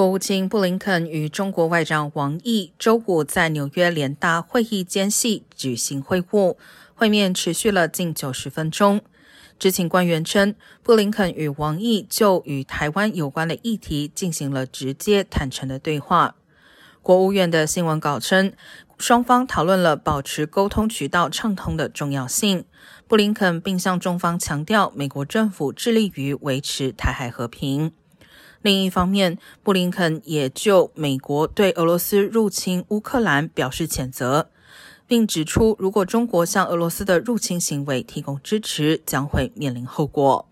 国务卿布林肯与中国外长王毅周五在纽约联大会议间隙举行会晤，会面持续了近九十分钟。知情官员称，布林肯与王毅就与台湾有关的议题进行了直接坦诚的对话。国务院的新闻稿称，双方讨论了保持沟通渠道畅通的重要性。布林肯并向中方强调，美国政府致力于维持台海和平。另一方面，布林肯也就美国对俄罗斯入侵乌克兰表示谴责，并指出，如果中国向俄罗斯的入侵行为提供支持，将会面临后果。